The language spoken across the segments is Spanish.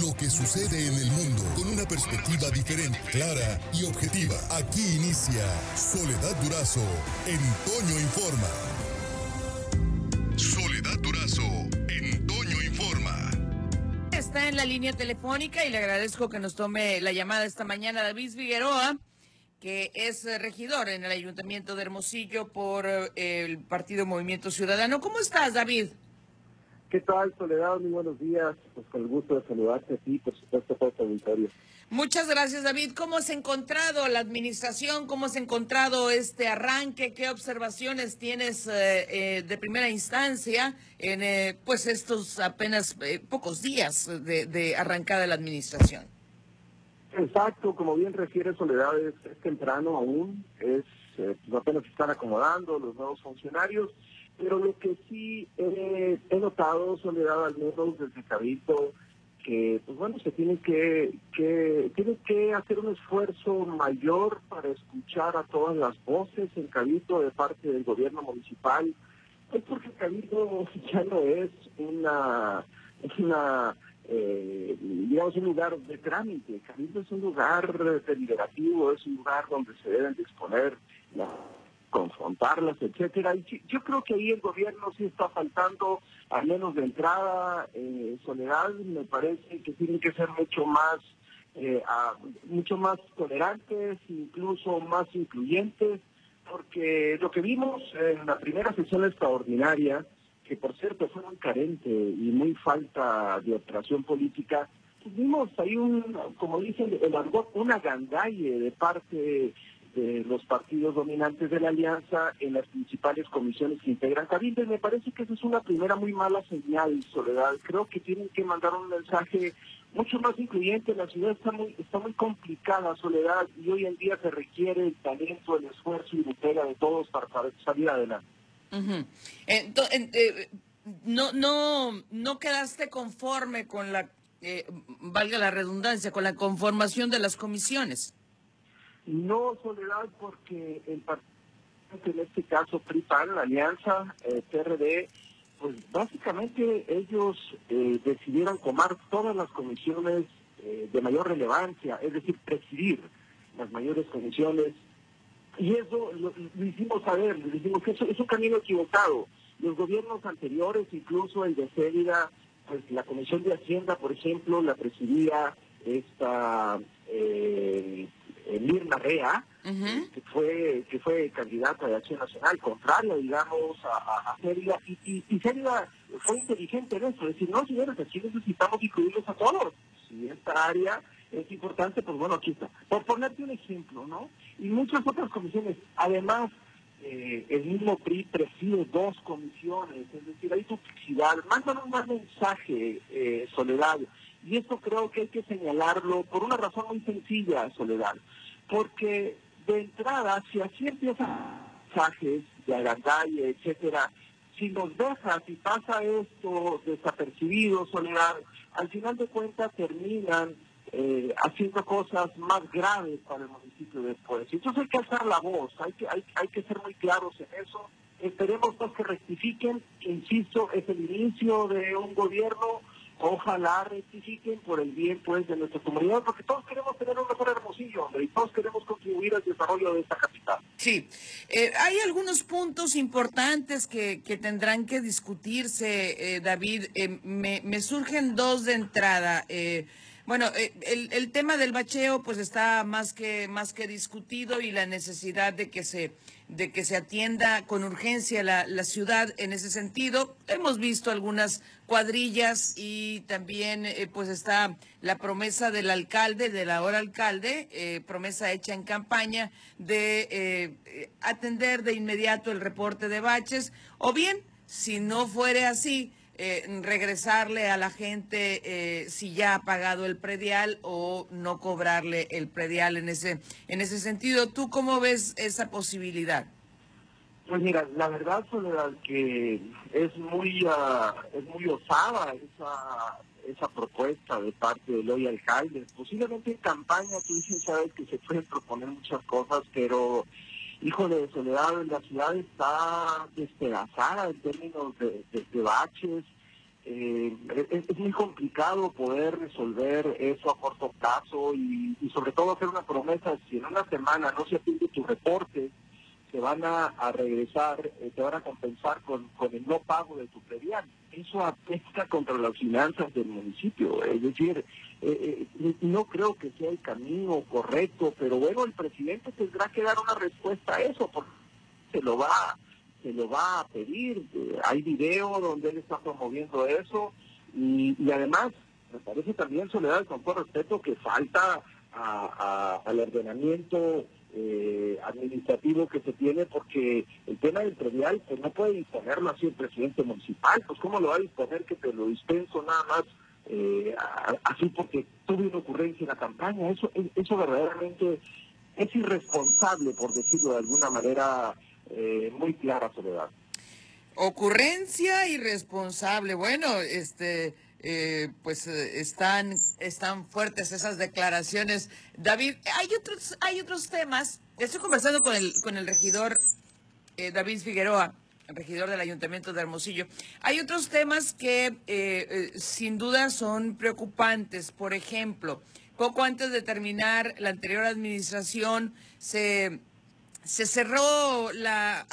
lo que sucede en el mundo con una perspectiva diferente, clara y objetiva. Aquí inicia Soledad Durazo en Toño Informa. Soledad Durazo en Toño Informa. Está en la línea telefónica y le agradezco que nos tome la llamada esta mañana David Figueroa que es regidor en el Ayuntamiento de Hermosillo por eh, el Partido Movimiento Ciudadano. ¿Cómo estás, David? ¿Qué tal, Soledad? Muy buenos días. Pues con el gusto de saludarte a ti, por supuesto, por tu auditorio. Muchas gracias, David. ¿Cómo has encontrado la administración? ¿Cómo has encontrado este arranque? ¿Qué observaciones tienes eh, eh, de primera instancia en eh, pues estos apenas pocos días de, de, arrancada la administración? Exacto, como bien refiere Soledad, es, temprano aún, es pues apenas están acomodando los nuevos funcionarios pero lo que sí he notado, Soledad, al menos desde Cabildo, que pues bueno se tiene que, que tiene que hacer un esfuerzo mayor para escuchar a todas las voces en Cabildo de parte del gobierno municipal. Es porque Cabildo ya no es una una eh, digamos un lugar de trámite. Cabildo es un lugar deliberativo es un lugar donde se deben de exponer las confrontarlas, etcétera. Y yo creo que ahí el gobierno sí está faltando, al menos de entrada, eh, Soledad, me parece que tienen que ser mucho más, eh, mucho más tolerantes, incluso más incluyentes, porque lo que vimos en la primera sesión extraordinaria, que por cierto fue muy carente y muy falta de operación política, pues vimos ahí un, como dicen el argot, una gandalle de parte de los partidos dominantes de la alianza en las principales comisiones que integran Cabildo. Me parece que esa es una primera muy mala señal, Soledad. Creo que tienen que mandar un mensaje mucho más incluyente. La ciudad está muy está muy complicada, Soledad, y hoy en día se requiere el talento, el esfuerzo y la de todos para, salir adelante. Eh, no, no, no quedaste conforme con la, eh, valga la redundancia, con la conformación de las comisiones. No, Soledad, porque el partido, en este caso PRIPAN, la alianza eh, PRD, pues básicamente ellos eh, decidieron tomar todas las comisiones eh, de mayor relevancia, es decir, presidir las mayores comisiones. Y eso lo, hicimos saber, le que eso es un camino equivocado. Los gobiernos anteriores, incluso el de Célida, pues la Comisión de Hacienda, por ejemplo, la presidía esta eh, Mirna Rea, que fue que fue candidata de Acción Nacional, contrario, digamos, a, a, y, y, fue inteligente en eso, decir, no, señores, aquí necesitamos incluirlos a todos. Si esta área es importante, pues bueno, aquí está. Por ponerte un ejemplo, ¿no? Y muchas otras comisiones, además, eh, el mismo PRI preside dos comisiones, es decir, hay duplicidad. Mándanos un mensaje, eh, Soledad, y esto creo que hay que señalarlo por una razón muy sencilla, Soledad. Porque de entrada, si así empiezan mensajes de agandalle, etcétera, si nos dejas y pasa esto desapercibido, Soledad, al final de cuentas terminan eh, haciendo cosas más graves para el municipio después. Entonces hay que alzar la voz, hay que, hay, hay que ser muy claros en eso. Esperemos pues que rectifiquen, insisto, es el inicio de un gobierno ojalá rectifiquen por el bien pues de nuestra comunidad, porque todos queremos tener un mejor hermosillo, hombre, y todos queremos contribuir al desarrollo de esta capital. Sí, eh, hay algunos puntos importantes que, que tendrán que discutirse, eh, David. Eh, me, me, surgen dos de entrada. Bueno, el, el, tema del bacheo pues está más que más que discutido y la necesidad de que se de que se atienda con urgencia la, la ciudad en ese sentido. Hemos visto algunas cuadrillas y también eh, pues está la promesa del alcalde, del ahora alcalde, eh, promesa hecha en campaña de eh, atender de inmediato el reporte de baches o bien, si no fuere así, regresarle a la gente si ya ha pagado el predial o no cobrarle el predial en ese en ese sentido. ¿Tú cómo ves esa posibilidad? Pues mira, la verdad, Soledad, que es muy uh, es muy osada esa esa propuesta de parte del hoy alcalde. Posiblemente en campaña tú dices, sabes que se pueden proponer muchas cosas, pero híjole, Soledad, la ciudad está despedazada en términos de, baches. eh, es, muy complicado poder resolver eso a corto plazo y, sobre todo hacer una promesa, si en una semana no se atiende tu reporte, te van a, regresar, eh, te van a compensar con, el no pago de tu predial. Eso afecta contra las finanzas del municipio. Es decir, eh, no creo que sea el camino correcto, pero bueno, el presidente tendrá que dar una respuesta a eso, porque se lo va se lo va a pedir. Hay video donde él está promoviendo eso y, además me parece también, Soledad, con todo respeto, que falta al ordenamiento eh, administrativo que se tiene porque el tema del predial pues no puede disponerlo así el presidente municipal, pues cómo lo va a disponer que te lo dispenso nada más eh, así porque tuve una ocurrencia en la campaña, eso, eso verdaderamente es irresponsable por decirlo de alguna manera eh, muy clara, Soledad. Ocurrencia irresponsable. Bueno, este, eh, pues eh, están, están fuertes esas declaraciones. David, hay otros, hay otros temas. Estoy conversando con el, con el regidor David Figueroa, regidor del Ayuntamiento de Hermosillo. Hay otros temas que sin duda son preocupantes. Por ejemplo, poco antes de terminar la anterior administración se se cerró la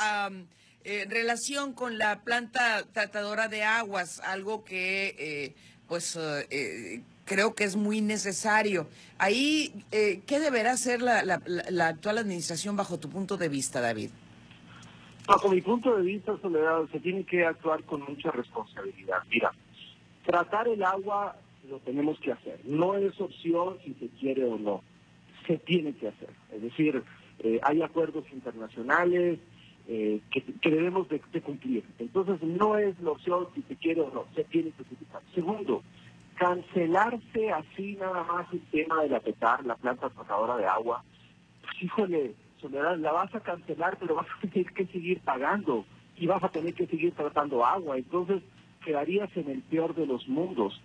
eh, relación con la planta tratadora de aguas, algo que eh, pues eh, creo que es muy necesario. Ahí, ¿qué deberá hacer la, la, actual administración bajo tu punto de vista, David? Bajo mi punto de vista, Soledad, se tiene que actuar con mucha responsabilidad. Mira, tratar el agua lo tenemos que hacer. No es opción si se quiere o no. Se tiene que hacer. Es decir, eh, hay acuerdos internacionales eh, que, debemos de, cumplir. Entonces no es la opción si se quiere o no, se tiene que utilizar. Segundo, cancelarse así nada más el tema de la PETAR, la planta tratadora de agua, pues híjole, Soledad, la vas a cancelar, pero vas a tener que seguir pagando y vas a tener que seguir tratando agua. Entonces, quedarías en el peor de los mundos.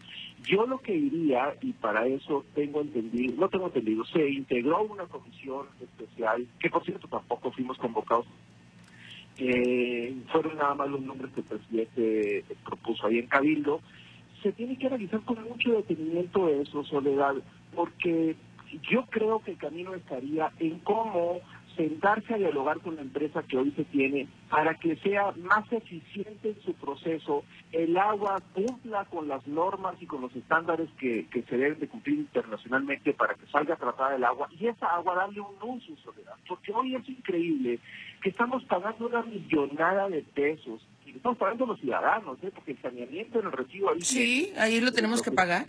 Yo lo que iría, y para eso tengo entendido, no tengo entendido, se integró una comisión especial, que por cierto tampoco fuimos convocados, fueron nada más los nombres que el presidente propuso ahí en Cabildo, se tiene que analizar con mucho detenimiento eso, Soledad, porque yo creo que el camino estaría en cómo sentarse a dialogar con la empresa que hoy se tiene para que sea más eficiente en su proceso, el agua cumpla con las normas y con los estándares que, se deben de cumplir internacionalmente para que salga tratada el agua y esa agua darle un uso, soledad. Porque hoy es increíble que estamos pagando una millonada de pesos y estamos pagando los ciudadanos, ¿eh? porque el saneamiento en el recibo ahí... Sí, ahí lo tenemos que pagar.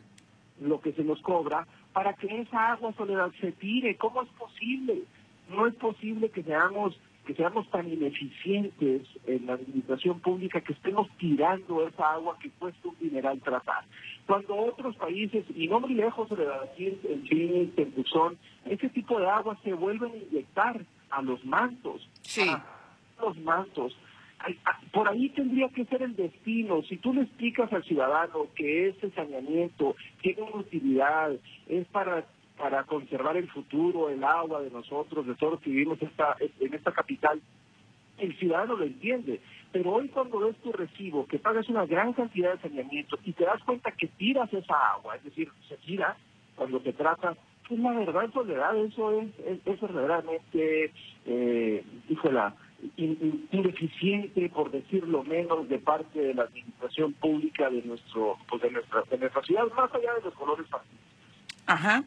Lo que se nos cobra para que esa agua, soledad, se tire. ¿Cómo es posible? No es posible que seamos que seamos tan ineficientes en la administración pública que estemos tirando esa agua que cuesta un mineral tratar. Cuando otros países, y no muy lejos de aquí en Chile, en Buzón, ese tipo de agua se vuelven a inyectar a los mantos. Sí. A los mantos. Por ahí tendría que ser el destino. Si tú le explicas al ciudadano que ese saneamiento tiene una utilidad, es para para conservar el futuro, el agua de nosotros, de todos los que vivimos en esta capital, el ciudadano lo entiende. Pero hoy cuando ves tu recibo, que pagas una gran cantidad de saneamiento y te das cuenta que tiras esa agua, es decir, se tira cuando te trata, pues la verdad, soledad, eso es, es, verdaderamente, eh, híjola, ineficiente, por decirlo menos, de parte de la administración pública de nuestro, pues de nuestra, ciudad, más allá de los colores partidistas. Ajá.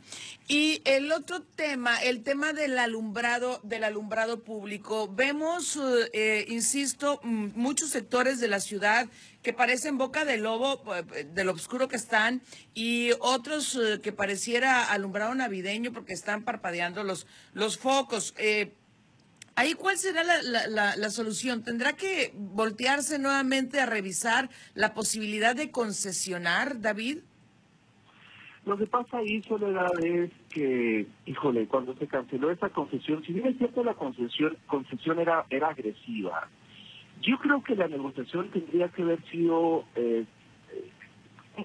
Y el otro tema, el tema del alumbrado, del alumbrado público. Vemos, eh, eh, insisto, muchos sectores de la ciudad que parecen boca de lobo, eh, de lo oscuro que están, y otros que pareciera alumbrado navideño porque están parpadeando los, los focos. Ahí, ¿cuál será la, la, solución? ¿Tendrá que voltearse nuevamente a revisar la posibilidad de concesionar, David? Lo que pasa ahí, Soledad, es que, híjole, cuando se canceló esa concesión, si bien es cierto la concesión, concesión era, era agresiva, yo creo que la negociación tendría que haber sido eh,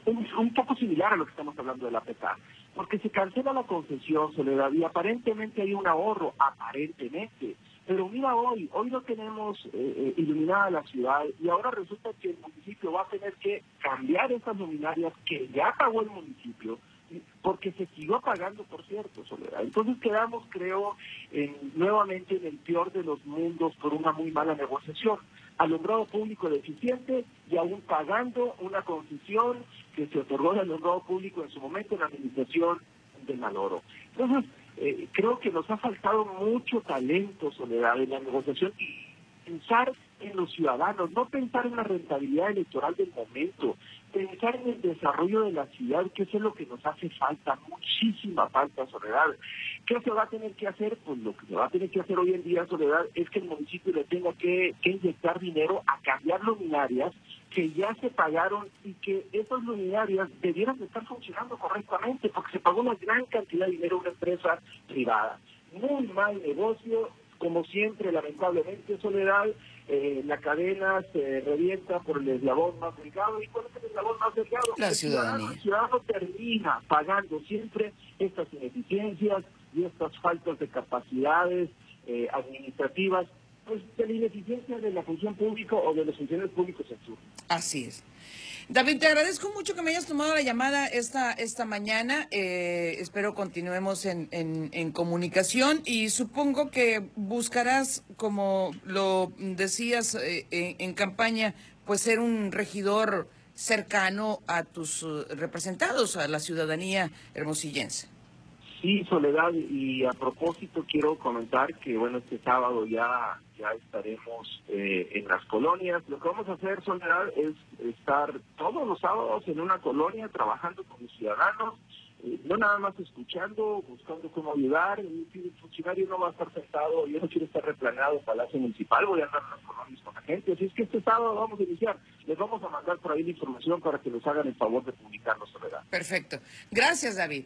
un, poco similar a lo que estamos hablando de la PETA, porque se cancela la concesión, Soledad, y aparentemente hay un ahorro, aparentemente, Pero mira hoy, hoy no tenemos eh, eh, iluminada la ciudad y ahora resulta que el municipio va a tener que cambiar esas luminarias que ya pagó el municipio porque se siguió pagando, por cierto, Soledad. Entonces quedamos, creo, nuevamente en el peor de los mundos por una muy mala negociación. Alumbrado público deficiente y aún pagando una concesión que se otorgó al alumbrado público en su momento en la administración de Maloro. Entonces, eh, creo que nos ha faltado mucho talento, Soledad, en la negociación y pensar en los ciudadanos, no pensar en la rentabilidad electoral del momento, pensar en el desarrollo de la ciudad, que eso es lo que nos hace falta, muchísima falta, Soledad. ¿Qué se va a tener que hacer? Pues lo que se va a tener que hacer hoy en día, Soledad, es que el municipio le tenga que, que inyectar dinero a cambiar luminarias que ya se pagaron y que esas luminarias debieran estar funcionando correctamente porque se pagó una gran cantidad de dinero a una empresa privada. Muy mal negocio, como siempre, lamentablemente, Soledad, eh, la cadena se revienta por el eslabón más delgado. ¿Y cuál es el eslabón más delgado? La ciudadanía. El ciudadano termina pagando siempre estas ineficiencias y estas faltas de capacidades eh, administrativas pues, de la ineficiencia de la función pública o de los funcionarios públicos en turno. Así es. David, te agradezco mucho que me hayas tomado la llamada esta, esta mañana. Eh, espero continuemos en, en, comunicación y supongo que buscarás, como lo decías eh, en, campaña, pues ser un regidor cercano a tus eh, representados, a la ciudadanía hermosillense. Sí, Soledad, y a propósito quiero comentar que, bueno, este sábado ya, ya estaremos eh, en las colonias. Lo que vamos a hacer, Soledad, es estar todos los sábados en una colonia trabajando con los ciudadanos, eh, no nada más escuchando, buscando cómo ayudar. El funcionario no va a estar sentado, yo no quiero estar replanado en Palacio Municipal, voy a andar en las colonias con la gente. Así es que este sábado vamos a iniciar. Les vamos a mandar por ahí la información para que nos hagan el favor de publicarnos, Soledad. Perfecto. Gracias, David.